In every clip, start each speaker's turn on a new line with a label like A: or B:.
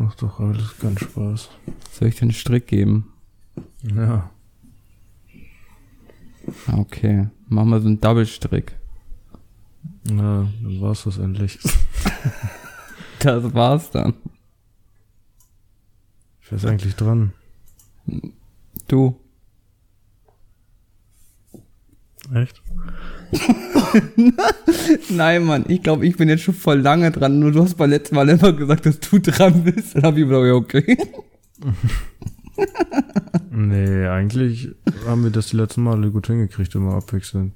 A: macht doch alles ganz Spaß.
B: Soll ich dir einen Strick geben?
A: Ja.
B: Okay. Machen wir so einen Double-Strick.
A: Na, dann war's das endlich.
B: Das war's dann.
A: Wer ist eigentlich dran?
B: Du.
A: Echt?
B: Nein, Mann, ich glaube, ich bin jetzt schon voll lange dran. Nur du hast beim letzten Mal immer gesagt, dass du dran bist. Dann hab ich mir gedacht, okay.
A: Nee, eigentlich haben wir das die letzten Male gut hingekriegt, immer abwechselnd.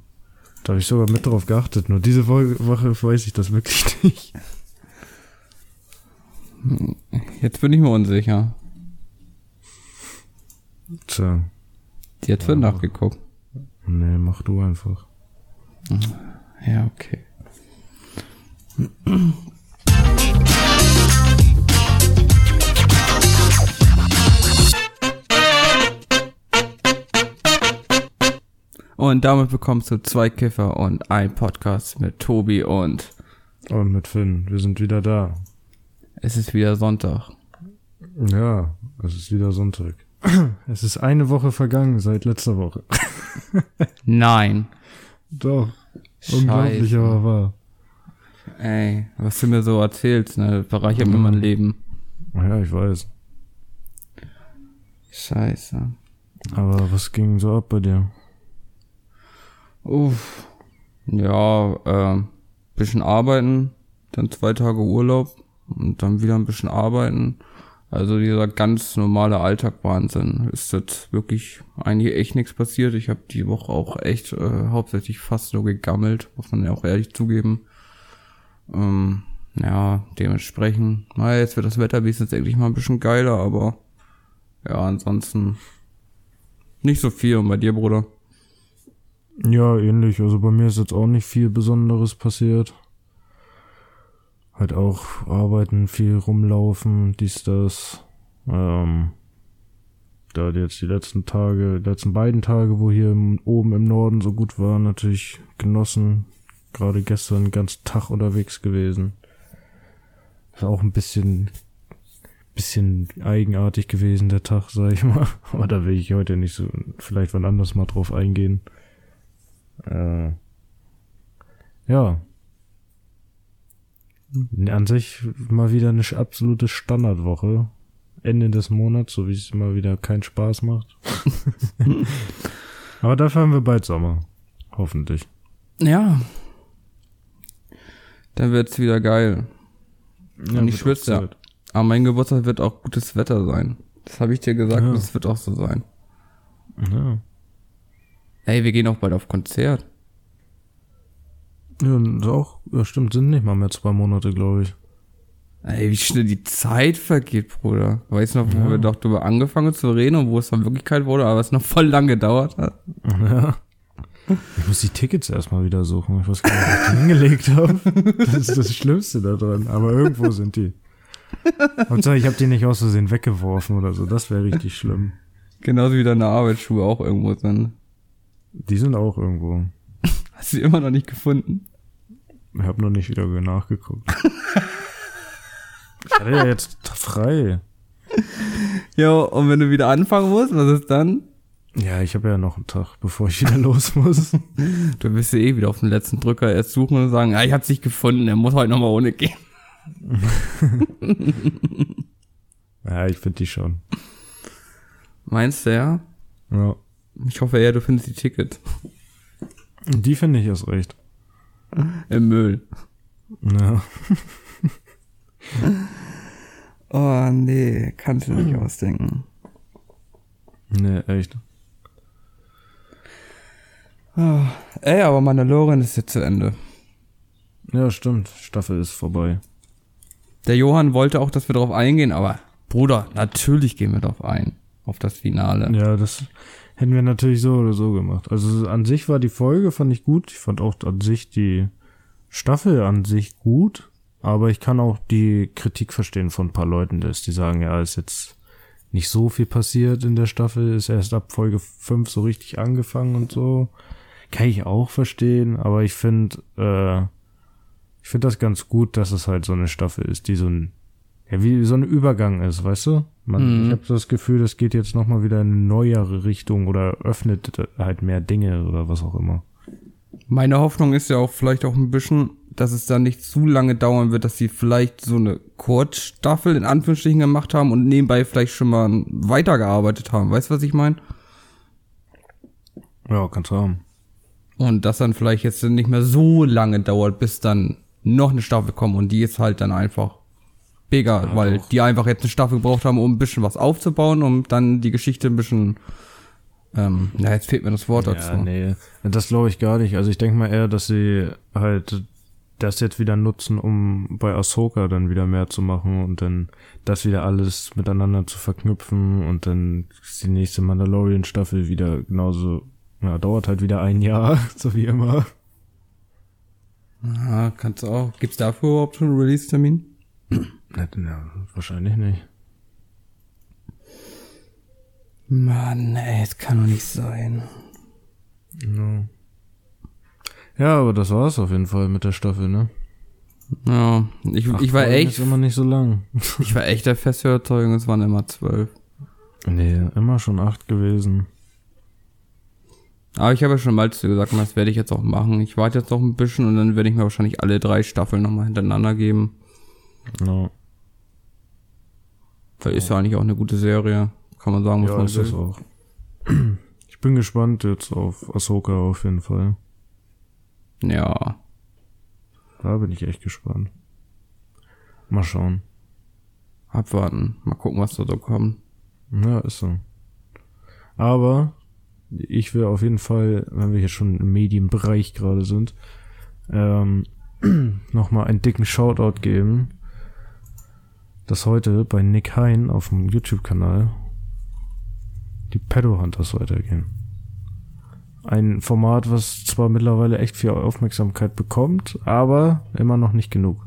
A: Da habe ich sogar mit drauf geachtet. Nur diese Wo- Woche weiß ich das wirklich nicht.
B: Jetzt bin ich mir unsicher.
A: Tja.
B: Jetzt wird
A: Ja.
B: nachgeguckt.
A: Nee, mach du einfach.
B: Ja, okay. Und damit bekommst du zwei Kiffer und ein Podcast mit Tobi und
A: Und mit Finn, wir sind wieder da.
B: es ist wieder Sonntag.
A: Ja, es ist wieder Sonntag. Es ist eine Woche vergangen seit letzter Woche.
B: Nein.
A: Doch. Unglaublich,
B: Scheiße.
A: aber wahr.
B: Ey, was du mir so erzählst, ne, bereichert mir mein Leben.
A: Ja, ich weiß.
B: Scheiße.
A: Aber was ging so ab bei dir?
B: Uff. Ja, ähm, bisschen arbeiten, dann zwei Tage Urlaub und dann wieder ein bisschen arbeiten. Also dieser ganz normale Alltag-Wahnsinn. Ist jetzt wirklich eigentlich echt nichts passiert. Ich habe die Woche auch echt äh, hauptsächlich fast nur gegammelt, muss man ja auch ehrlich zugeben. Ähm, ja, dementsprechend, na, jetzt wird das Wetter wenigstens endlich mal ein bisschen geiler, aber ja, ansonsten nicht so viel. Und bei dir, Bruder?
A: Ja, ähnlich. Also bei mir ist jetzt auch nicht viel Besonderes passiert. Halt auch arbeiten, viel rumlaufen, dies, das. Ähm, da jetzt die letzten Tage, die letzten beiden Tage, wo hier oben im Norden so gut war, natürlich genossen. Gerade gestern ganzen Tag unterwegs gewesen. Ist auch ein bisschen, bisschen eigenartig gewesen, der Tag, sag ich mal. Aber da will ich heute nicht so, vielleicht wann anders mal drauf eingehen. Äh, ja. An sich mal wieder eine absolute Standardwoche. Ende des Monats, so wie es immer wieder keinen Spaß macht. Aber dafür haben wir bald Sommer. Hoffentlich.
B: Ja. Dann wird's wieder geil. Und ich schwitze ja. Aber mein Geburtstag wird auch gutes Wetter sein. Das habe ich dir gesagt,
A: Ja.
B: und das wird auch so sein.
A: Ja.
B: Ey, wir gehen auch bald auf Konzert.
A: Ja, und auch, ja stimmt, sind nicht mal mehr zwei Monate, glaube ich.
B: Ey, wie schnell die Zeit vergeht, Bruder. Weißt du noch, wo
A: Ja.
B: wir doch drüber angefangen zu reden und wo es dann Wirklichkeit wurde, aber es noch voll lang gedauert hat?
A: Ja. Ich muss die Tickets erstmal wieder suchen. Ich weiß gar nicht, wo ich die hingelegt habe. Das ist das Schlimmste da dran. Aber irgendwo sind die. Hauptsache, ich habe die nicht aus Versehen weggeworfen oder so. Das wäre richtig schlimm.
B: Genauso wie deine Arbeitsschuhe auch irgendwo sind.
A: Die sind auch irgendwo.
B: Hast du die immer noch nicht gefunden?
A: Ich habe noch nicht wieder nachgeguckt. Ich hatte ja jetzt frei.
B: Ja, und wenn du wieder anfangen musst, was ist dann?
A: Ja, ich habe ja noch einen Tag, bevor ich wieder los muss.
B: Du wirst ja eh wieder auf den letzten Drücker erst suchen und sagen, ah, ich hab's nicht gefunden, er muss heute nochmal ohne gehen.
A: Ja, ich finde die schon.
B: Meinst du ja?
A: Ja.
B: Ich hoffe eher, du findest die Tickets
A: Die finde ich erst recht.
B: Im Müll.
A: Ja.
B: Oh nee, kannst du nicht ausdenken.
A: Nee, echt.
B: Oh, ey, aber Mandalorian ist jetzt zu Ende.
A: Ja, stimmt. Staffel ist vorbei.
B: Der Johann wollte auch, dass wir darauf eingehen, aber Bruder, natürlich gehen wir darauf ein. Auf das Finale.
A: Ja, das hätten wir natürlich so oder so gemacht. Also an sich war die Folge, fand ich gut. Ich fand auch an sich die Staffel an sich gut. Aber ich kann auch die Kritik verstehen von ein paar Leuten, dass die sagen, ja, ist jetzt nicht so viel passiert in der Staffel, ist erst ab Folge 5 so richtig angefangen und so. Kann ich auch verstehen, aber ich finde, äh, ich finde das ganz gut, dass es halt so eine Staffel ist, die so ein ja, wie so ein Übergang ist, weißt du? Man,
B: Mhm.
A: Ich habe das Gefühl, das geht jetzt nochmal wieder in eine neuere Richtung oder öffnet halt mehr Dinge oder was auch immer.
B: Meine Hoffnung ist ja auch vielleicht auch ein bisschen, dass es dann nicht zu lange dauern wird, dass sie vielleicht so eine Kurzstaffel in Anführungsstrichen gemacht haben und nebenbei vielleicht schon mal weitergearbeitet haben. Weißt du, was ich meine?
A: Ja, kannst du haben.
B: Und das dann vielleicht jetzt nicht mehr so lange dauert, bis dann noch eine Staffel kommt und die ist halt dann einfach mega,
A: Ja,
B: weil
A: doch.
B: die einfach jetzt eine Staffel gebraucht haben, um ein bisschen was aufzubauen, um dann die Geschichte ein bisschen, ähm, na jetzt fehlt mir das Wort dazu.
A: Ja, nee, das glaube ich gar nicht. Also ich denke mal eher, dass sie halt das jetzt wieder nutzen, um bei Ahsoka dann wieder mehr zu machen und dann das wieder alles miteinander zu verknüpfen und dann ist die nächste Mandalorian-Staffel wieder genauso, ja, dauert halt wieder ein Jahr, so wie immer.
B: Ja, kannst du auch. Gibt's dafür überhaupt schon einen Release-Termin?
A: Ja, ja, wahrscheinlich nicht.
B: Mann, ey, es kann doch nicht sein.
A: Ja. ja, aber das war's auf jeden Fall mit der Staffel, ne?
B: Ja, ich,
A: Acht
B: ich war echt,
A: Ist immer nicht so lang.
B: ich war echt der festen Überzeugung, es waren immer zwölf.
A: nee, immer schon acht gewesen.
B: Aber ich habe ja schon mal zu dir gesagt, das werde ich jetzt auch machen. Ich warte jetzt noch ein bisschen und dann werde ich mir wahrscheinlich alle drei Staffeln nochmal hintereinander geben.
A: Ja,
B: Weil ist ja eigentlich auch eine gute Serie. Kann man sagen, was
A: ja
B: man
A: ist
B: will.
A: auch. Ich bin gespannt jetzt auf Ahsoka auf jeden Fall.
B: Ja.
A: Da bin ich echt gespannt. Mal schauen.
B: Abwarten. Mal gucken, was da so kommt.
A: Ja, ist so. Aber ich will auf jeden Fall, wenn wir hier schon im Medienbereich gerade sind, ähm, nochmal einen dicken Shoutout geben, dass heute bei Nick Hein auf dem YouTube-Kanal die Pedo Hunters weitergehen. Ein Format, was zwar mittlerweile echt viel Aufmerksamkeit bekommt, aber immer noch nicht genug.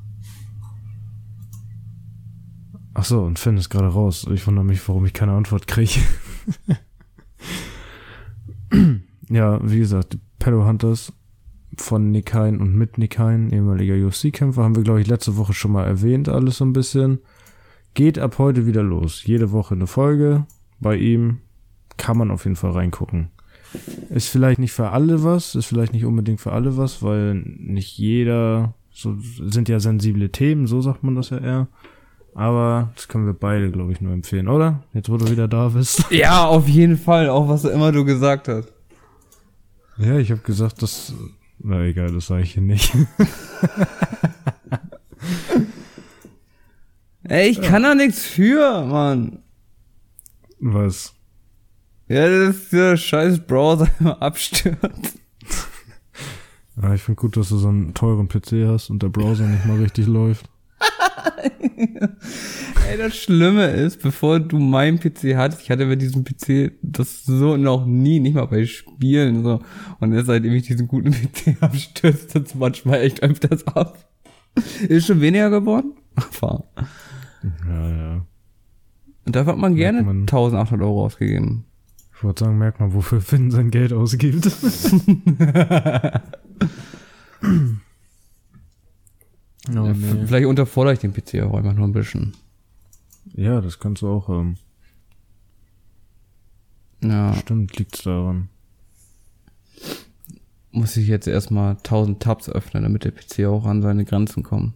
A: Ach so, und Finn ist gerade raus. Ich wundere mich, warum ich keine Antwort kriege. ja, wie gesagt, die Pedo Hunters von Nick Hein und mit Nick Hein, ehemaliger UFC-Kämpfer, haben wir, glaube ich, letzte Woche schon mal erwähnt, alles so ein bisschen. Geht ab heute wieder los. Jede Woche eine Folge. Bei ihm kann man auf jeden Fall reingucken. Ist vielleicht nicht für alle was, ist vielleicht nicht unbedingt für alle was, weil nicht jeder, so sind ja sensible Themen, so sagt man das ja eher. Aber das können wir beide, glaube ich, nur empfehlen, oder? Jetzt, wo du wieder da bist.
B: Ja, auf jeden Fall. Auch was immer du gesagt hast.
A: Ja, ich habe gesagt, dass. Na egal, das sage ich hier nicht.
B: Ey, ich kann da nichts für, Mann.
A: Was?
B: Ja, das ist der scheiß Browser immer abstürzt.
A: Ja, ich finde gut, dass du so einen teuren PC hast und der Browser nicht mal richtig läuft.
B: Ey, das Schlimme ist, bevor du meinen PC hattest, ich hatte bei diesem PC das so noch nie, nicht mal bei Spielen so. Und jetzt seitdem ich diesen guten PC habe, stürzt das manchmal echt öfters ab. Ist schon weniger geworden? Aber
A: Ja, ja.
B: Und dafür hat man gerne
A: man.
B: 1800 Euro ausgegeben.
A: Ich wollte sagen, merkt man, wofür Finn sein Geld ausgibt. oh,
B: Ja,
A: nee.
B: Vielleicht unterfordere ich den PC auch einfach nur ein bisschen.
A: Ja, das kannst du auch haben.
B: Ja,
A: Stimmt, liegt's daran.
B: muss ich jetzt erstmal 1000 Tabs öffnen, damit der PC auch an seine Grenzen kommt.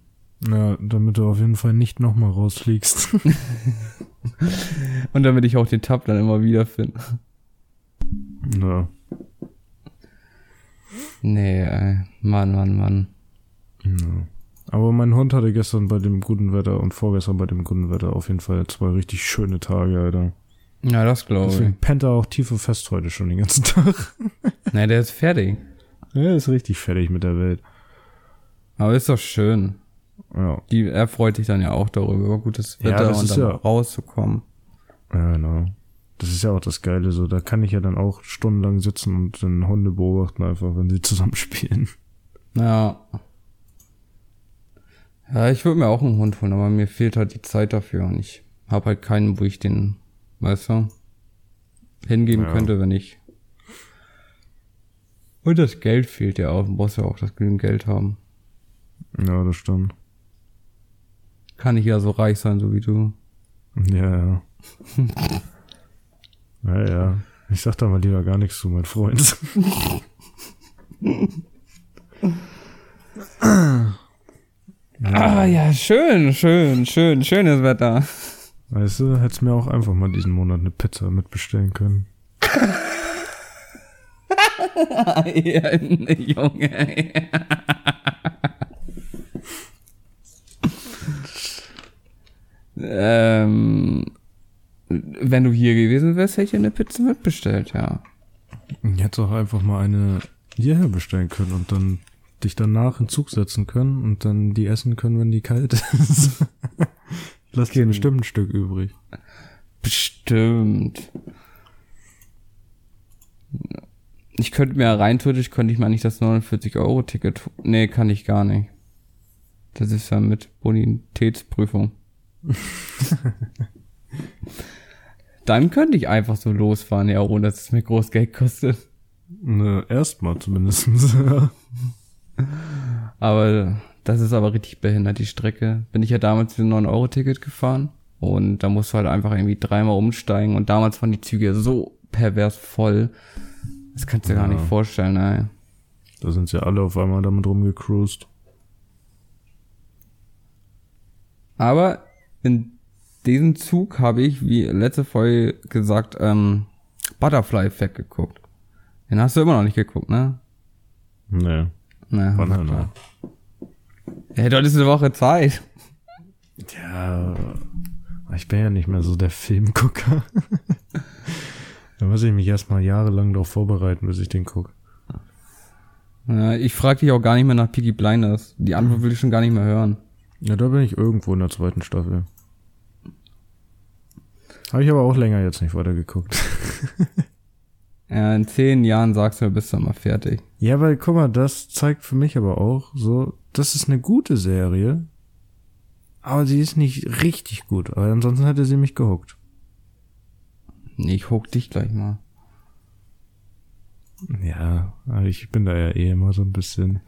A: Ja, damit du auf jeden Fall nicht nochmal rausfliegst.
B: Und damit ich auch den Tab dann immer wieder finde.
A: ja.
B: Nee, ey. Mann, Mann, Mann.
A: ja. Aber mein Hund hatte gestern bei dem guten Wetter und vorgestern bei dem guten Wetter auf jeden Fall zwei richtig schöne Tage, Alter.
B: Ja, das glaube
A: Deswegen
B: ich.
A: pennt er auch tief und fest heute schon den ganzen Tag.
B: Nee, der ist fertig.
A: Er ist richtig fertig mit der Welt.
B: Aber ist doch schön.
A: Ja,
B: Die, er freut sich dann ja auch darüber, über gutes
A: Ja,
B: Wetter
A: das
B: und
A: ist
B: dann
A: ja-
B: rauszukommen.
A: ja, genau. Das ist ja auch das Geile so. Da kann ich ja dann auch stundenlang sitzen und dann Hunde beobachten, einfach, wenn sie zusammen spielen.
B: Ja. Ja, ich würde mir auch einen Hund holen, aber mir fehlt halt die Zeit dafür und ich habe halt keinen, wo ich den, weißt du, hingeben
A: Ja.
B: könnte, wenn ich. Und das Geld fehlt ja auch. Du brauchst ja auch das genügend Geld haben.
A: Ja, das stimmt.
B: Kann ich ja so reich sein, so wie du.
A: Ja, ja. ja, ja. Ich sag da mal lieber gar nichts zu, mein Freund.
B: Ah ja, schön, schön, schön, schönes Wetter.
A: Weißt du, hättest mir auch einfach mal diesen Monat eine Pizza mitbestellen können.
B: ja, Junge. Ähm, wenn du hier gewesen wärst, hätte ich eine Pizza mitbestellt, ja.
A: Ich hätte auch einfach mal eine hierher bestellen können und dann dich danach in Zug setzen können und dann die essen können, wenn die kalt ist. Lass dir bestimmt ein Stück übrig.
B: Bestimmt. Ich könnte mir rein theoretisch könnte ich mal nicht das 49-Euro-Ticket. Nee, kann ich gar nicht. Das ist ja mit Bonitätsprüfung. Dann könnte ich einfach so losfahren, ja, ohne dass es mir groß Geld kostet.
A: Ne, erstmal zumindest.
B: aber das ist aber richtig behindert, die Strecke. Bin ich ja damals mit einem 9-Euro-Ticket gefahren. Und da musst du halt einfach irgendwie dreimal umsteigen. Und damals waren die Züge so pervers voll. Das kannst du dir ja. gar nicht vorstellen, ey.
A: Da sind sie alle auf einmal damit rumgecruised.
B: Aber in diesem Zug habe ich, wie letzte Folge gesagt, ähm, Butterfly Effect geguckt. Den hast du immer noch nicht geguckt, ne?
A: Nee.
B: Nee. Wann noch? Ja, dort ist eine Woche Zeit.
A: Ja, ich bin ja nicht mehr so der Filmgucker. da muss ich mich erstmal jahrelang darauf vorbereiten, bis ich den gucke.
B: Ja, ich frage dich auch gar nicht mehr nach Peaky Blinders. Die Antwort will ich schon gar nicht mehr hören.
A: Ja, da bin ich irgendwo in der zweiten Staffel. Habe ich aber auch länger jetzt nicht weitergeguckt.
B: ja, in zehn Jahren sagst du, bist du mal fertig.
A: Ja, weil guck mal, das zeigt für mich aber auch so, das ist eine gute Serie, aber sie ist nicht richtig gut. Aber ansonsten hätte sie mich gehuckt.
B: Nee, ich huck dich gleich mal.
A: Ja, ich bin da ja eh immer so ein bisschen.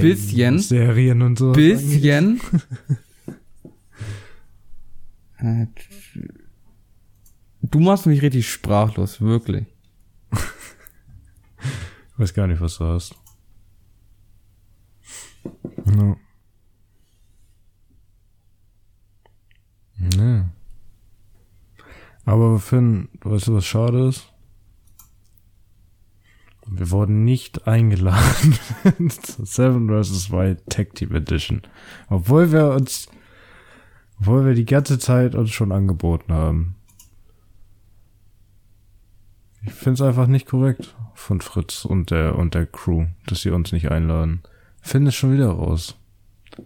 B: Bisschen.
A: Serien und so.
B: Bisschen. Du machst mich richtig sprachlos, wirklich.
A: ich weiß gar nicht, was du hast. No. Nee. Aber Finn, weißt du, was schade ist? Wir wurden nicht eingeladen zur Seven vs. Wild Tag Team Edition. Obwohl wir uns, obwohl wir die ganze Zeit uns schon angeboten haben. Ich find's einfach nicht korrekt von Fritz und der, und der Crew, dass sie uns nicht einladen. Finde es schon wieder raus.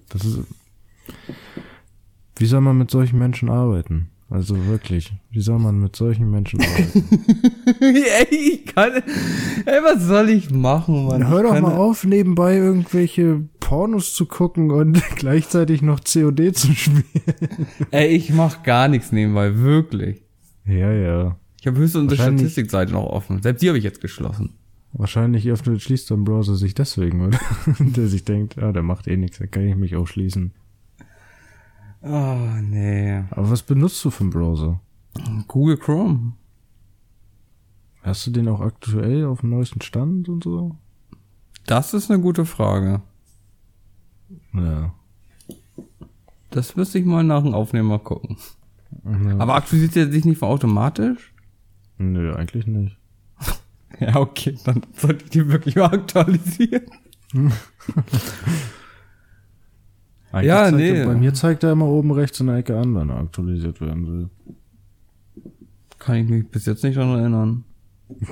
A: Das ist, wie soll man mit solchen Menschen arbeiten? Also wirklich, wie soll man mit solchen Menschen arbeiten?
B: ey, ich kann, ey, was soll ich machen, Mann?
A: Hör doch mal auf, nebenbei irgendwelche Pornos zu gucken und gleichzeitig noch COD zu spielen.
B: ey, ich mach gar nichts nebenbei, wirklich.
A: Ja, ja.
B: Ich habe höchstens unsere Statistikseite noch offen. Selbst die habe ich jetzt geschlossen.
A: Wahrscheinlich öffnet, schließt der Browser sich deswegen, oder? der sich denkt, ah, der macht eh nichts, da kann ich mich auch schließen.
B: Oh, nee.
A: Aber was benutzt du für einen Browser?
B: Google Chrome.
A: Hast du den auch aktuell auf dem neuesten Stand und so?
B: Das ist eine gute Frage.
A: Ja.
B: Das müsste ich mal nach dem Aufnehmer gucken. Ja. Aber aktualisiert er sich nicht automatisch?
A: Nö, eigentlich nicht.
B: ja, okay, dann sollte ich die wirklich mal aktualisieren.
A: ja, nee. Er, bei mir zeigt er immer oben rechts in der Ecke an, wenn er aktualisiert werden will.
B: Kann ich mich bis jetzt nicht daran erinnern.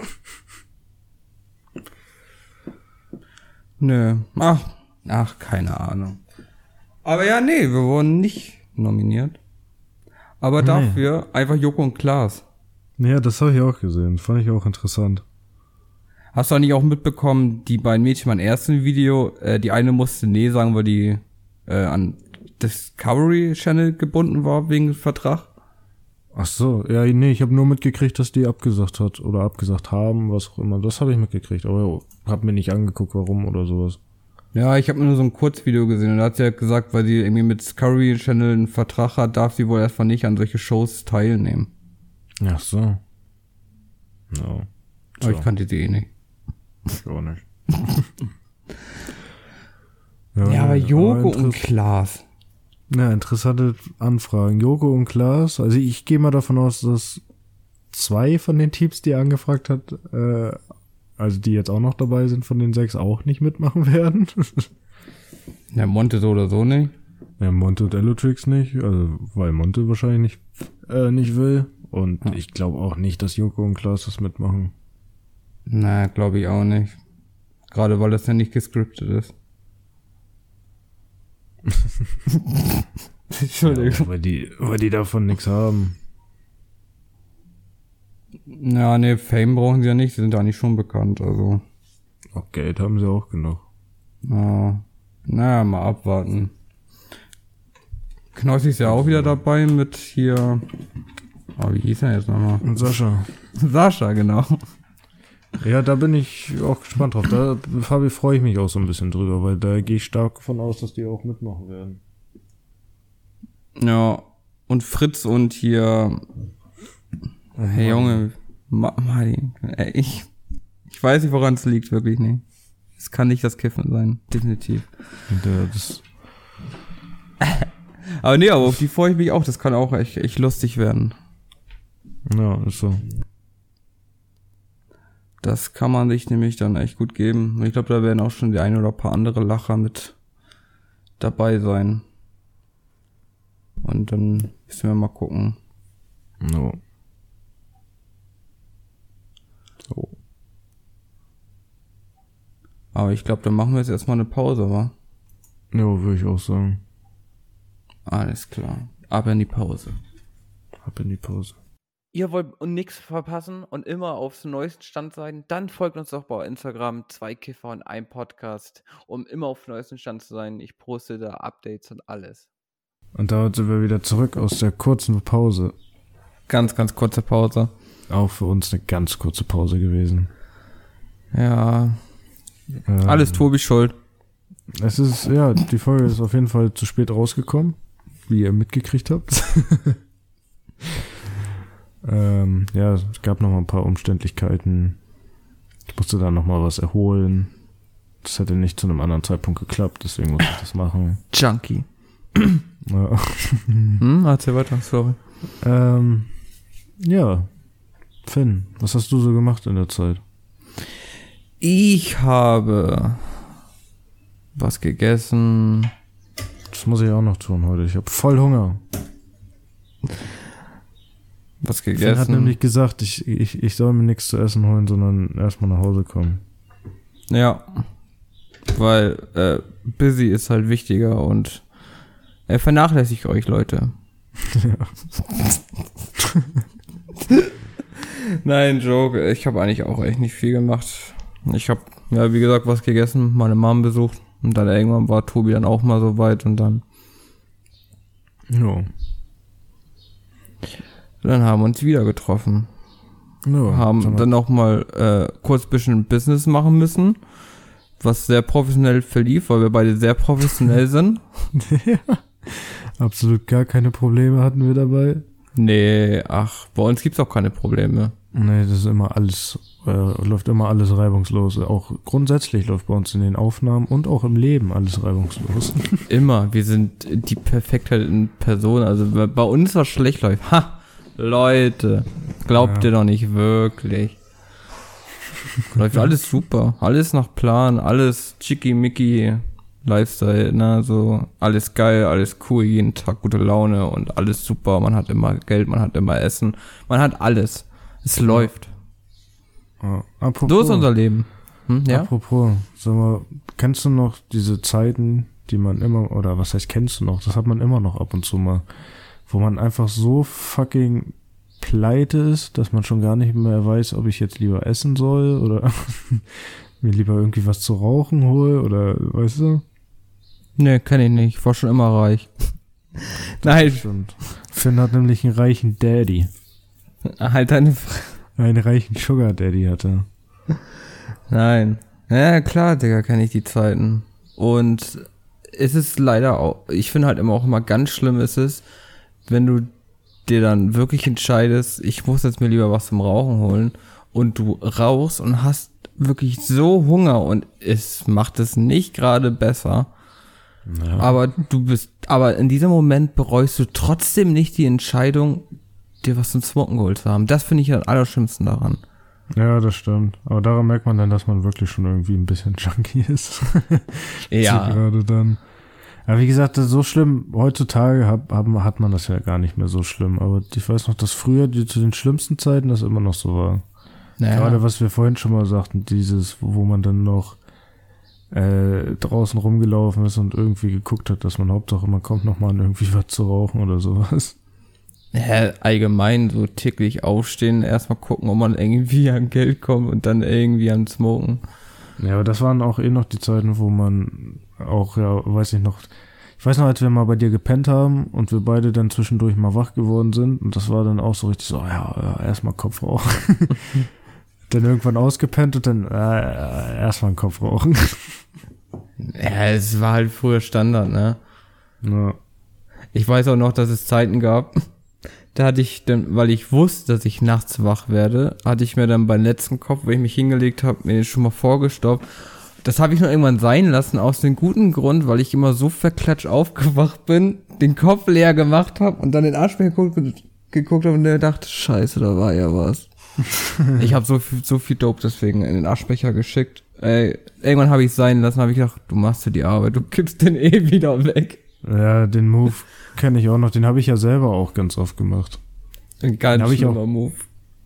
B: Nö. Ach, ach, keine Ahnung. Aber ja, nee, wir wurden nicht nominiert. Aber nee. dafür einfach Joko und Klaas.
A: Ja, das habe ich auch gesehen. Fand ich auch interessant.
B: Hast du eigentlich auch mitbekommen, die beiden Mädchen beim ersten Video, äh, die eine musste nee sagen, weil die äh, an Discovery Channel gebunden war wegen Vertrag?
A: Ach so, ja, nee, ich habe nur mitgekriegt, dass die abgesagt hat oder abgesagt haben, was auch immer. Das habe ich mitgekriegt, aber hab mir nicht angeguckt, warum oder sowas.
B: Ja, ich habe nur so ein Kurzvideo gesehen und da hat sie halt gesagt, weil sie irgendwie mit Discovery Channel einen Vertrag hat, darf sie wohl erstmal nicht an solche Shows teilnehmen.
A: Ach so. No.
B: Aber ich kannte die eh nicht.
A: Ich auch nicht.
B: Ja, aber Joko und Klaas.
A: Ja, interessante Anfragen. Joko und Klaas. Also ich gehe mal davon aus, dass zwei von den Teams, die er angefragt hat, äh, also die jetzt auch noch dabei sind von den sechs, auch nicht mitmachen werden.
B: Ja, Monte so oder so nicht.
A: ja, Monte und Elotrix nicht, also weil Monte wahrscheinlich nicht, äh, nicht will. Und
B: Ja.
A: ich glaube auch nicht, dass Joko und Klaas das mitmachen.
B: Na, glaube ich auch nicht. Gerade weil das ja nicht gescriptet ist. Entschuldigung.
A: Ja, weil die, weil die davon nichts haben.
B: Ja, nee, Fame brauchen sie ja nicht, sie sind eigentlich schon bekannt, also.
A: Auch Geld haben sie auch genug.
B: Ja, naja, mal abwarten. Knossi ist ja auch wieder dabei mit hier. Oh, wie hieß er jetzt nochmal?
A: Und Sascha.
B: Sascha, genau.
A: Ja, da bin ich auch gespannt drauf. Da, Fabi, freue ich mich auch so ein bisschen drüber, weil da gehe ich stark davon aus, dass die auch mitmachen werden.
B: Ja, und Fritz und hier. Hey Junge, Ma Martin, ey, ich, ich weiß nicht, woran es liegt, wirklich nicht. Es kann nicht das Kiffen sein, definitiv.
A: Und, äh, das,
B: Aber nee, aber auf die freue ich mich auch, das kann auch echt, echt lustig werden.
A: Ja, ist so.
B: Das kann man sich nämlich dann echt gut geben. Ich glaube, da werden auch schon die ein oder paar andere Lacher mit dabei sein. Und dann müssen wir mal gucken.
A: No. So.
B: Aber ich glaube, dann machen wir jetzt erstmal eine Pause, wa?
A: Ja, würde ich auch sagen.
B: Alles klar. Ab in die Pause.
A: Ab in die Pause.
C: Ihr wollt nichts verpassen und immer auf dem neuesten Stand sein, dann folgt uns doch bei Instagram, zwei Kiffer und ein Podcast, um immer auf dem neuesten Stand zu sein. Ich poste da Updates und alles.
A: Und damit sind wir wieder zurück aus der kurzen Pause.
B: Ganz, ganz kurze Pause.
A: Auch für uns eine ganz kurze Pause gewesen.
B: Ja,
A: Ähm,
B: alles Tobi schuld.
A: Es ist, ja, die Folge ist auf jeden Fall zu spät rausgekommen, wie ihr mitgekriegt habt. ähm, ja, es gab noch mal ein paar Umständlichkeiten. Ich musste dann noch mal was erholen. Das hätte nicht zu einem anderen Zeitpunkt geklappt, deswegen musste ich das machen.
B: Junkie.
A: Ja,
B: Hm, erzähl weiter, sorry.
A: ähm, ja. Finn, was hast du so gemacht in der Zeit?
B: Ich habe was gegessen.
A: Das muss ich auch noch tun heute. Ich habe voll Hunger.
B: Was
A: Finn
B: gegessen.
A: hat nämlich gesagt, ich, ich, ich soll mir nichts zu essen holen, sondern erstmal nach Hause kommen.
B: Ja. Weil äh, busy ist halt wichtiger und er vernachlässigt euch, Leute. Nein, Joke. Ich habe eigentlich auch echt nicht viel gemacht. Ich habe, ja, wie gesagt, was gegessen, meine Mom besucht und dann irgendwann war Tobi dann auch mal so weit und dann,
A: Ja.
B: Dann haben wir uns wieder getroffen.
A: ja
B: haben dann noch mal äh, kurz bisschen Business machen müssen, was sehr professionell verlief, weil wir beide sehr professionell sind.
A: absolut gar keine Probleme hatten wir dabei.
B: Nee, ach, bei uns gibt's auch keine Probleme.
A: Nee, das ist immer alles, äh, läuft immer alles reibungslos. Auch grundsätzlich läuft bei uns in den Aufnahmen und auch im Leben alles reibungslos.
B: Immer, wir sind die Perfektheit in Person. Also bei- bei uns was schlecht läuft. Ha, Leute, glaubt
A: Ja.
B: ihr doch nicht wirklich. Läuft alles super, alles nach Plan, alles chicky-micky Lifestyle, ne, so alles geil, alles cool, jeden Tag gute Laune und alles super. Man hat immer Geld, man hat immer Essen, man hat alles. Es läuft.
A: Ja. Apropos,
B: So ist unser Leben. Hm, ja?
A: apropos, sag mal, kennst du noch diese Zeiten, die man immer, oder was heißt kennst du noch? Das hat man immer noch ab und zu mal, wo man einfach so fucking pleite ist, dass man schon gar nicht mehr weiß, ob ich jetzt lieber essen soll oder mir lieber irgendwie was zu rauchen hole oder, weißt du?
B: Nee, kenne ich nicht. Ich war schon immer reich. Nein,
A: Stimmt. Finn hat nämlich einen reichen Daddy.
B: halt deine
A: Einen reichen Sugar Daddy hatte.
B: Nein. Ja, klar, Digga, kenne ich die Zeiten. Und es ist leider auch, ich finde halt immer auch immer ganz schlimm ist es, wenn du dir dann wirklich entscheidest, ich muss jetzt mir lieber was zum Rauchen holen und du rauchst und hast wirklich so Hunger und es macht es nicht gerade besser.
A: Ja.
B: Aber du bist, aber in diesem Moment bereust du trotzdem nicht die Entscheidung, dir was zum Smoken geholt zu haben. Das finde ich am allerschlimmsten daran.
A: Ja, das stimmt. Aber daran merkt man dann, dass man wirklich schon irgendwie ein bisschen junkie ist.
B: Ja.
A: Gerade dann. Aber wie gesagt, das ist so schlimm, heutzutage hab, haben, hat man das ja gar nicht mehr so schlimm. Aber ich weiß noch, dass früher die, zu den schlimmsten Zeiten das immer noch so war.
B: Naja.
A: Gerade was wir vorhin schon mal sagten, dieses, wo man dann noch äh, draußen rumgelaufen ist und irgendwie geguckt hat, dass man Hauptsache man kommt noch mal an irgendwie was zu rauchen oder sowas.
B: Ja, allgemein so täglich aufstehen, erstmal gucken, ob man irgendwie an Geld kommt und dann irgendwie an Smoken.
A: Ja, aber das waren auch eh noch die Zeiten, wo man auch, ja, weiß ich noch, ich weiß noch, als wir mal bei dir gepennt haben und wir beide dann zwischendurch mal wach geworden sind und das war dann auch so richtig so, ja, ja erstmal Kopf rauchen. dann irgendwann ausgepennt und dann äh, erstmal einen Kopf rauchen.
B: Ja, es war halt früher Standard, ne?
A: ja.
B: Ich weiß auch noch, dass es Zeiten gab, da hatte ich dann, weil ich wusste, dass ich nachts wach werde, hatte ich mir dann beim letzten Kopf, wenn ich mich hingelegt habe, mir den schon mal vorgestoppt. Das habe ich noch irgendwann sein lassen, aus dem guten Grund, weil ich immer so verklatscht aufgewacht bin, den Kopf leer gemacht habe und dann den Arsch mir geguckt, geguckt habe und der dachte, scheiße, da war ja was. ich habe so viel, so viel Dope deswegen in den Aschbecher geschickt. Ey, irgendwann habe ich sein lassen, habe ich gedacht, du machst dir die Arbeit, du kippst den eh wieder weg.
A: ja, den Move kenne ich auch noch, den habe ich ja selber auch ganz oft gemacht.
B: Ein ganz
A: ich
B: schlimmer
A: auch-
B: Move.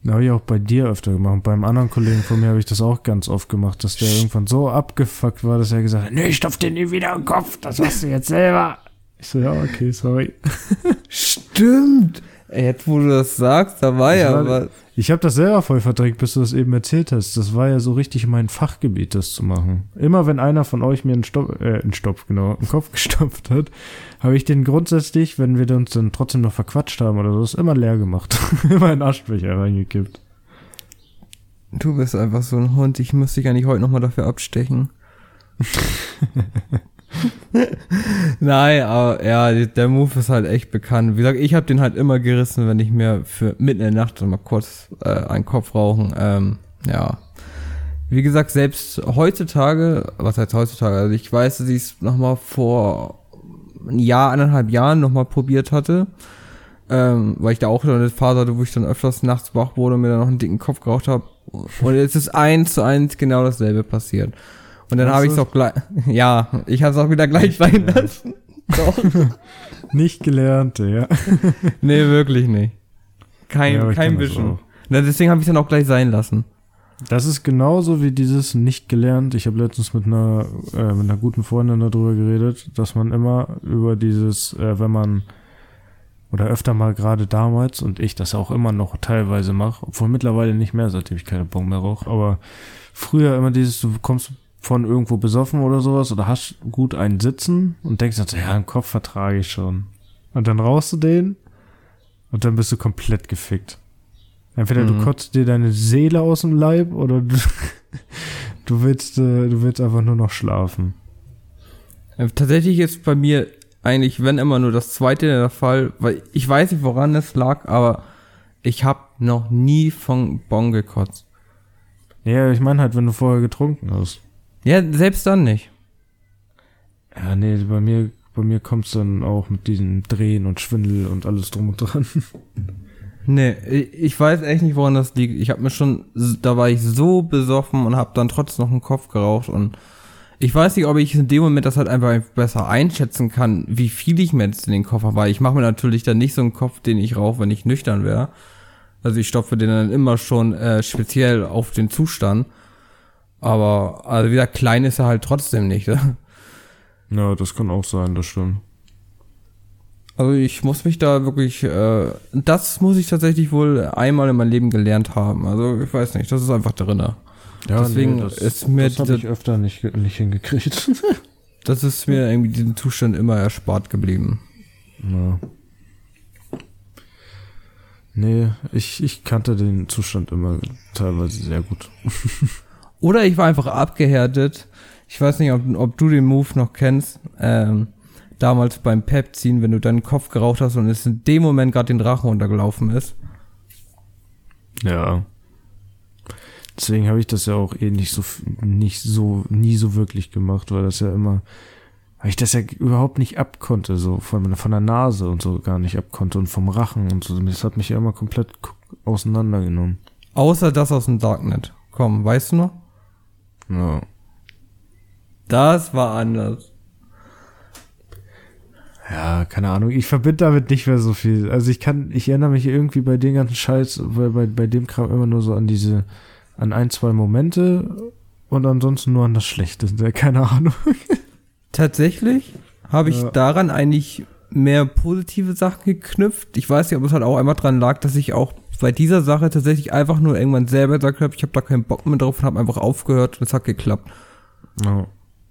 A: Den habe ich auch bei dir öfter gemacht. Beim anderen Kollegen von mir habe ich das auch ganz oft gemacht, dass der irgendwann so abgefuckt war, dass er gesagt hat, nee, stopf dir nie wieder im Kopf, das machst du jetzt selber. Ich so, ja, okay, sorry.
B: Stimmt. Jetzt wo du das sagst, da war
A: Das
B: ja
A: war-
B: was.
A: Ich habe das selber voll verdrängt, bis du das eben erzählt hast. Das war ja so richtig mein Fachgebiet, das zu machen. Immer wenn einer von euch mir einen Stopf, äh, einen Stopf, genau, im Kopf gestopft hat, habe ich den grundsätzlich, wenn wir uns dann trotzdem noch verquatscht haben oder so, das immer leer gemacht. immer in Aschbecher reingekippt.
B: Du bist einfach so ein Hund. Ich müsste dich eigentlich heute nochmal dafür abstechen. Nein, aber ja, der Move ist halt echt bekannt. Wie gesagt, ich habe den halt immer gerissen, wenn ich mir für mitten in der Nacht mal kurz äh, einen Kopf rauchen. Ähm, ja. Wie gesagt, selbst heutzutage, was heißt heutzutage? Also ich weiß, dass ich es nochmal vor ein Jahr, eineinhalb Jahren nochmal probiert hatte. Ähm, weil ich da auch eine Phase hatte, wo ich dann öfters nachts wach wurde und mir dann noch einen dicken Kopf geraucht habe. Und jetzt ist eins zu eins genau dasselbe passiert. Und dann habe ich es auch gleich, ja, ich habe es auch wieder gleich sein lassen. Doch.
A: Nicht gelernt, ja.
B: nee, wirklich nicht. Kein,
A: Ja,
B: kein
A: das auch.
B: Na, deswegen habe ich dann auch gleich sein lassen.
A: Das ist genauso wie dieses nicht gelernt. Ich habe letztens mit einer, äh, mit einer guten Freundin darüber geredet, dass man immer über dieses, äh, wenn man oder öfter mal gerade damals und ich das auch immer noch teilweise mache, obwohl mittlerweile nicht mehr, seitdem ich keine Bon mehr rauche, aber früher immer dieses, du kommst von irgendwo besoffen oder sowas oder hast gut einen Sitzen und denkst dann, so, ja, im Kopf vertrage ich schon. Und dann rauchst du den und dann bist du komplett gefickt. Entweder du
B: Mhm.
A: kotzt dir deine Seele aus dem Leib oder du, du willst, äh, du willst einfach nur noch schlafen.
B: Äh, Tatsächlich ist bei mir eigentlich, wenn immer nur das zweite der Fall, weil ich weiß nicht, woran es lag, aber ich habe noch nie von Bon gekotzt.
A: Ja, ich meine halt, wenn du vorher getrunken hast.
B: Ja, selbst dann nicht.
A: Ja, nee, bei mir, bei mir kommt's dann auch mit diesem Drehen und Schwindel und alles drum und dran.
B: Nee, ich weiß echt nicht, woran das liegt. Ich habe mir schon, da war ich so besoffen und habe dann trotzdem noch einen Kopf geraucht und ich weiß nicht, ob ich in dem Moment das halt einfach besser einschätzen kann, wie viel ich mir jetzt in den Kopf habe. Weil Ich mache mir natürlich dann nicht so einen Kopf, den ich rauche, wenn ich nüchtern wäre. Also ich stopfe den dann immer schon äh, speziell auf den Zustand. Aber also wieder klein ist er halt trotzdem nicht. Ne?
A: Ja, das kann auch sein, das stimmt.
B: Also ich muss mich da wirklich, äh, das muss ich tatsächlich wohl einmal in meinem Leben gelernt haben. Also ich weiß nicht, das ist einfach drinne.
A: Ja,
B: Deswegen
A: das,
B: ist mir
A: das habe ich öfter nicht, nicht hingekriegt.
B: Das ist mir irgendwie diesen Zustand immer erspart geblieben.
A: ja. Nee, ich, ich kannte den Zustand immer teilweise sehr gut.
B: Oder ich war einfach abgehärtet. Ich weiß nicht, ob, ob du den Move noch kennst. Ähm, damals beim Pep-Ziehen, wenn du deinen Kopf geraucht hast und es in dem Moment gerade den Drachen runtergelaufen ist.
A: Ja. Deswegen habe ich das ja auch eh nicht so, nicht so, nie so wirklich gemacht, weil das ja immer, weil ich das ja überhaupt nicht abkonnte, so von, von der Nase und so gar nicht abkonnte und vom Rachen und so. Das hat mich ja immer komplett auseinandergenommen.
B: Außer das aus dem Darknet. Komm, weißt du noch?
A: Ja.
B: Das war anders.
A: Ja, keine Ahnung. Ich verbinde damit nicht mehr so viel. Also ich kann, ich erinnere mich irgendwie bei den ganzen Scheiß, bei, bei, bei dem Kram immer nur so an diese, an ein, zwei Momente und ansonsten nur an das Schlechte. Keine Ahnung.
B: Tatsächlich habe ich
A: Ja.
B: daran eigentlich mehr positive Sachen geknüpft. Ich weiß nicht, ob es halt auch einfach dran lag, dass ich auch bei dieser Sache tatsächlich einfach nur irgendwann selber gesagt habe, ich habe da keinen Bock mehr drauf und habe einfach aufgehört und es hat geklappt.
A: Ja.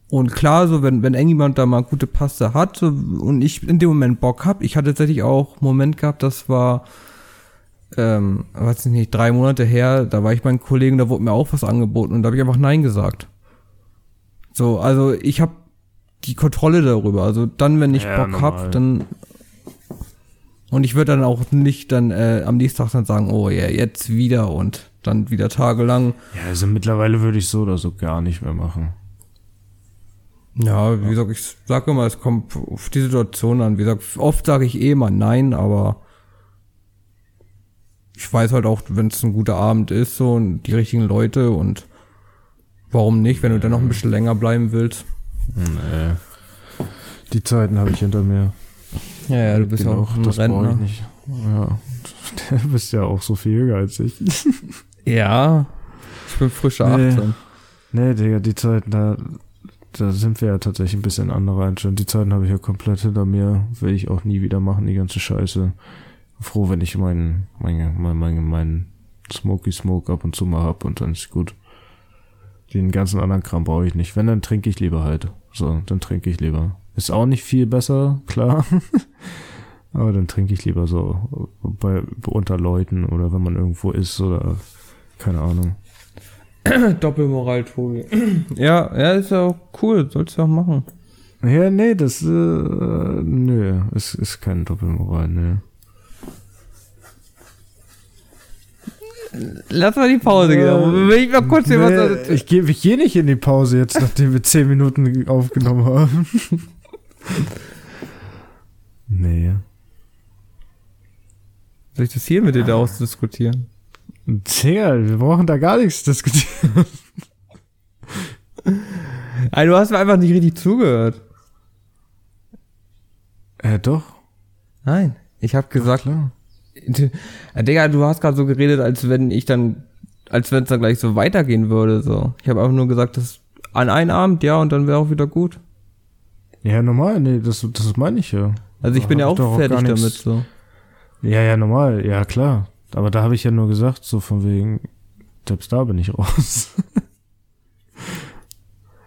B: Und klar, so wenn, wenn irgendjemand da mal gute Paste hat so, und ich in dem Moment Bock hab, ich hatte tatsächlich auch einen Moment gehabt, das war, ähm, weiß ich nicht, drei Monate her, da war ich meinen Kollegen, da wurde mir auch was angeboten und da habe ich einfach Nein gesagt. So, also ich habe die Kontrolle darüber. Also dann, wenn ich
A: Ja,
B: Bock
A: normal.
B: hab, dann und ich würde dann auch nicht dann äh, am nächsten Tag dann sagen, oh ja, jetzt wieder und dann wieder tagelang.
A: Ja, also mittlerweile würde ich so oder so gar nicht mehr machen.
B: Ja, wie gesagt, ich sage immer, es kommt auf die Situation an. Wie gesagt, oft sage ich eh mal nein, aber ich weiß halt auch, wenn es ein guter Abend ist so und die richtigen Leute und warum nicht, wenn du dann noch ein bisschen länger bleiben willst.
A: Nee. Die Zeiten habe ich hinter mir.
B: Ja, ja, du bist ja auch ein
A: das brauche ich
B: Rentner.
A: nicht. Ja. Du bist ja auch so viel jünger als ich.
B: Ja, ich bin frischer
A: Nee.
B: 18.
A: Nee, Digga, die Zeiten, da, da sind wir ja tatsächlich ein bisschen andere Einstellungen. Die Zeiten habe ich ja komplett hinter mir. Will ich auch nie wieder machen, die ganze Scheiße. Froh, wenn ich meinen, mein, mein, mein, mein Smoky Smoke ab und zu mal hab und dann ist gut. Den ganzen anderen Kram brauche ich nicht. Wenn, dann trinke ich lieber halt. So, dann trinke ich lieber. Ist auch nicht viel besser, klar. Aber dann trinke ich lieber so bei, unter Leuten oder wenn man irgendwo ist oder keine Ahnung.
B: Doppelmoral, Tobi. ja, ja, ist ja auch cool, sollst du auch machen.
A: Ja, nee, das, äh, nö, es ist kein Doppelmoral, nö.
B: Lass mal die Pause gehen. Will ich mal kurz hier was
A: Nee, ich gehe ich geh nicht in die Pause jetzt, nachdem wir zehn Minuten aufgenommen haben. nee.
B: Soll ich das hier mit dir da ausdiskutieren?
A: Digga, wir brauchen da gar nichts diskutieren.
B: Ey, du hast mir einfach nicht richtig zugehört.
A: Äh, doch.
B: Nein. Ich habe gesagt,
A: Klar.
B: Ja, Digga, du hast gerade so geredet, als wenn ich dann, als wenn es dann gleich so weitergehen würde. So, ich habe einfach nur gesagt, dass an einem Abend, ja, und dann wäre auch wieder gut.
A: Ja, normal, nee, das, das meine ich ja.
B: Also ich
A: Da
B: bin ja auch
A: auch
B: fertig damit. So.
A: Ja, ja, normal, ja, klar. Aber da habe ich ja nur gesagt, so von wegen, selbst da bin ich raus.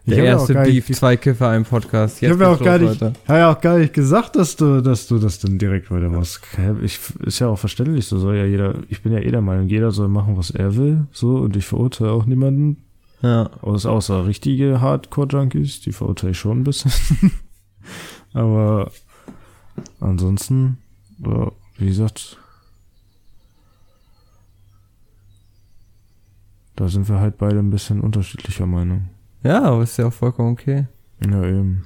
A: Ich
B: Der
A: ja
B: erste
A: nicht-
B: Beef, zwei Kiffer, ein Podcast.
A: Ich habe ja auch gar nicht, hab ja auch gar nicht gesagt, dass du, dass du das dann direkt weitermachst. Ich, ist ja auch verständlich, so soll ja jeder, ich bin ja eh der Meinung, jeder soll machen, was er will, so, und ich verurteile auch niemanden,
B: Ja.
A: außer, außer richtige Hardcore-Junkies, die verurteile ich schon ein bisschen. Aber ansonsten, ja, wie gesagt, da sind wir halt beide ein bisschen unterschiedlicher Meinung.
B: ja, aber ist ja auch vollkommen okay.
A: Ja, eben.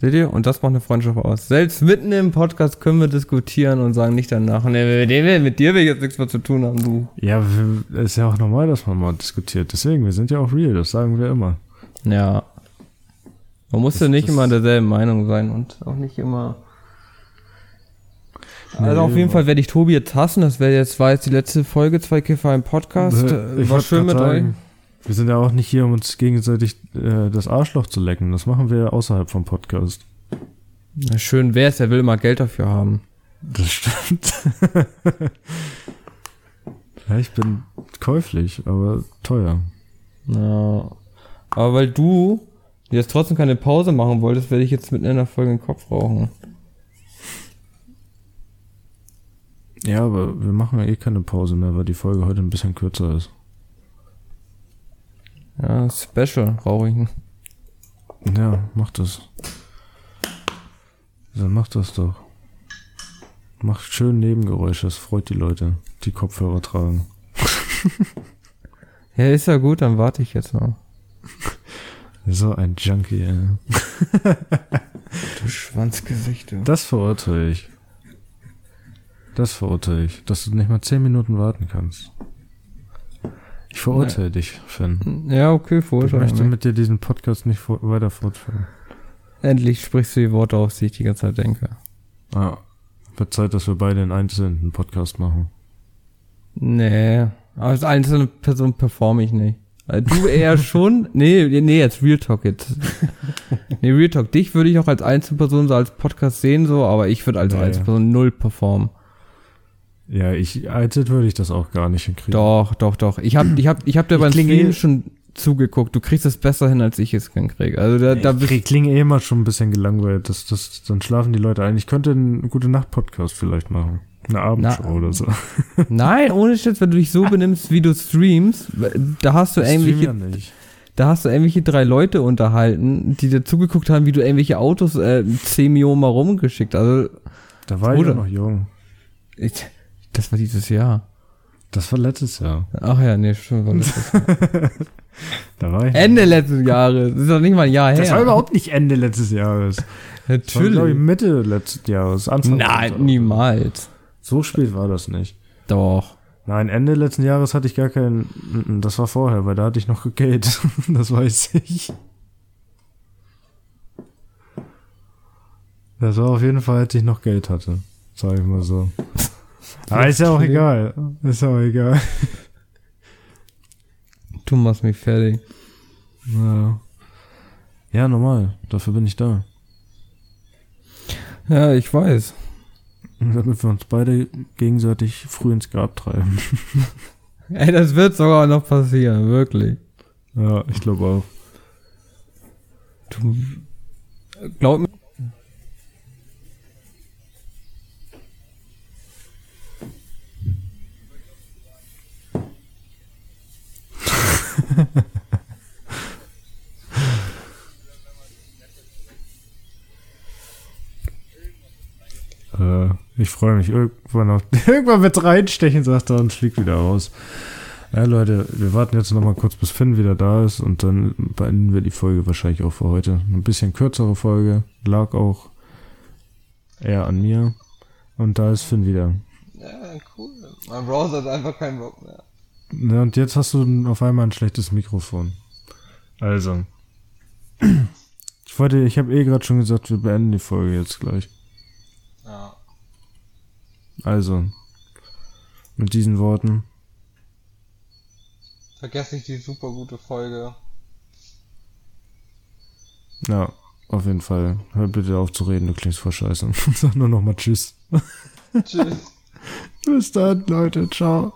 B: Seht ihr? Und das macht eine Freundschaft aus. Selbst mitten im Podcast können wir diskutieren und sagen nicht danach, nee, mit, dir will ich jetzt nichts mehr zu tun haben, du.
A: Ja, ist ja auch normal, dass man mal diskutiert. Deswegen, wir sind ja auch real, das sagen wir immer.
B: Ja. Man muss
A: Das-
B: ja nicht immer derselben Meinung sein und auch nicht immer. Also
A: Nee,
B: auf jeden Fall werde ich Tobi jetzt hassen. Das wäre jetzt, war jetzt die letzte Folge, zwei Kiffer im Podcast. Äh,
A: Ich
B: War schön mit euch.
A: Wir sind ja auch nicht hier, um uns gegenseitig äh, das Arschloch zu lecken. Das machen wir außerhalb vom Podcast.
B: Na, schön wär's, er will immer Geld dafür haben.
A: Das stimmt. ja, ich bin käuflich, aber teuer.
B: Ja. Aber weil du jetzt trotzdem keine Pause machen wolltest, werde ich jetzt mitten in der Folge den Kopf rauchen.
A: Ja, aber wir machen ja eh keine Pause mehr, weil die Folge heute ein bisschen kürzer ist.
B: Ja, Special rauche ich.
A: Ja, mach das. Dann mach das doch. Mach schön Nebengeräusche, das freut die Leute, die Kopfhörer tragen.
B: Ja, ist ja gut, dann warte ich jetzt noch.
A: So ein Junkie, ey.
B: Du Schwanzgesicht, du.
A: Das verurteile ich. Das verurteile ich, dass du nicht mal 10 Minuten warten kannst. Ich verurteile dich, Finn.
B: Ja, okay,
A: Ich
B: Vorteil.
A: möchte mit dir diesen Podcast nicht vor weiter fortführen.
B: Endlich sprichst du die Worte aus, die ich die ganze Zeit denke.
A: Ah, wird Zeit, dass wir beide in einzelnen Podcast machen.
B: Nee, als einzelne Person performe ich nicht. Du eher schon? Nee, nee, jetzt Real Talk jetzt. Nee, Real Talk. Dich würde ich auch als Einzelperson so als Podcast sehen, so, aber ich würde als
A: Ja, ja.
B: Einzelperson null performen.
A: Ja, ich, einzeln würde ich das auch gar nicht hinkriegen.
B: Doch, doch, doch. Ich hab, ich hab, ich hab dir beim Stream schon zugeguckt. Du kriegst es besser hin, als ich es hinkriege. Also da, da
A: ich klinge eh immer schon ein bisschen gelangweilt. Das, das, dann schlafen die Leute ein. Ich könnte einen gute Nacht-Podcast vielleicht machen. Eine Abendshow
B: Na,
A: oder so.
B: Nein, ohne Schitz, wenn du dich so benimmst, wie du streamst, da hast du
A: Ich stream
B: irgendwelche,
A: ja nicht.
B: da hast du irgendwelche drei Leute unterhalten, die dir zugeguckt haben, wie du irgendwelche Autos äh, 10 Millionen Mal rumgeschickt. Also,
A: Da war ich
B: Bruder.
A: ja noch jung.
B: ich, das war dieses Jahr.
A: Das war letztes Jahr.
B: Ach ja, nee, stimmt. War letztes Jahr.
A: Da war ich.
B: Ende letztes Jahres. Das ist doch nicht mal ein Jahr her.
A: das war überhaupt nicht Ende letztes Jahres. Das war, glaube ich,
B: Natürlich.
A: Mitte letzten Jahres. Anfang
B: Nein, niemals.
A: So spät war das nicht.
B: Doch.
A: Nein, Ende letzten Jahres hatte ich gar keinen. Das war vorher, weil da hatte ich noch Geld. Das weiß ich. Das war auf jeden Fall, als ich noch Geld hatte. Sag ich mal so. Aber ist ja auch egal. Ist ja auch egal.
B: Du machst mich fertig.
A: Ja. Ja, normal. Dafür bin ich da.
B: Ja, ich weiß.
A: Damit wir uns beide gegenseitig früh ins Grab treiben.
B: Ey, das wird sogar noch passieren, wirklich.
A: Ja, ich glaube auch.
B: Du, glaub mir.
A: Ich freue mich irgendwann auf. Irgendwann wird reinstechen, sagt er und fliegt wieder raus. Ja, Leute, wir warten jetzt noch mal kurz, bis Finn wieder da ist und dann beenden wir die Folge wahrscheinlich auch für heute. Ein bisschen kürzere Folge, lag auch eher an mir. Und da ist Finn wieder.
B: Ja, cool. Mein Browser hat einfach keinen Bock mehr.
A: Ja, und jetzt hast du auf einmal ein schlechtes Mikrofon. Also. Ich wollte, ich habe eh gerade schon gesagt, wir beenden die Folge jetzt gleich. Also. Mit diesen Worten.
B: Vergesst nicht die super gute Folge.
A: Ja, auf jeden Fall. Hör bitte auf zu reden, du klingst voll scheiße. Sag nur noch mal Tschüss.
B: Tschüss.
A: Bis dann, Leute. Ciao.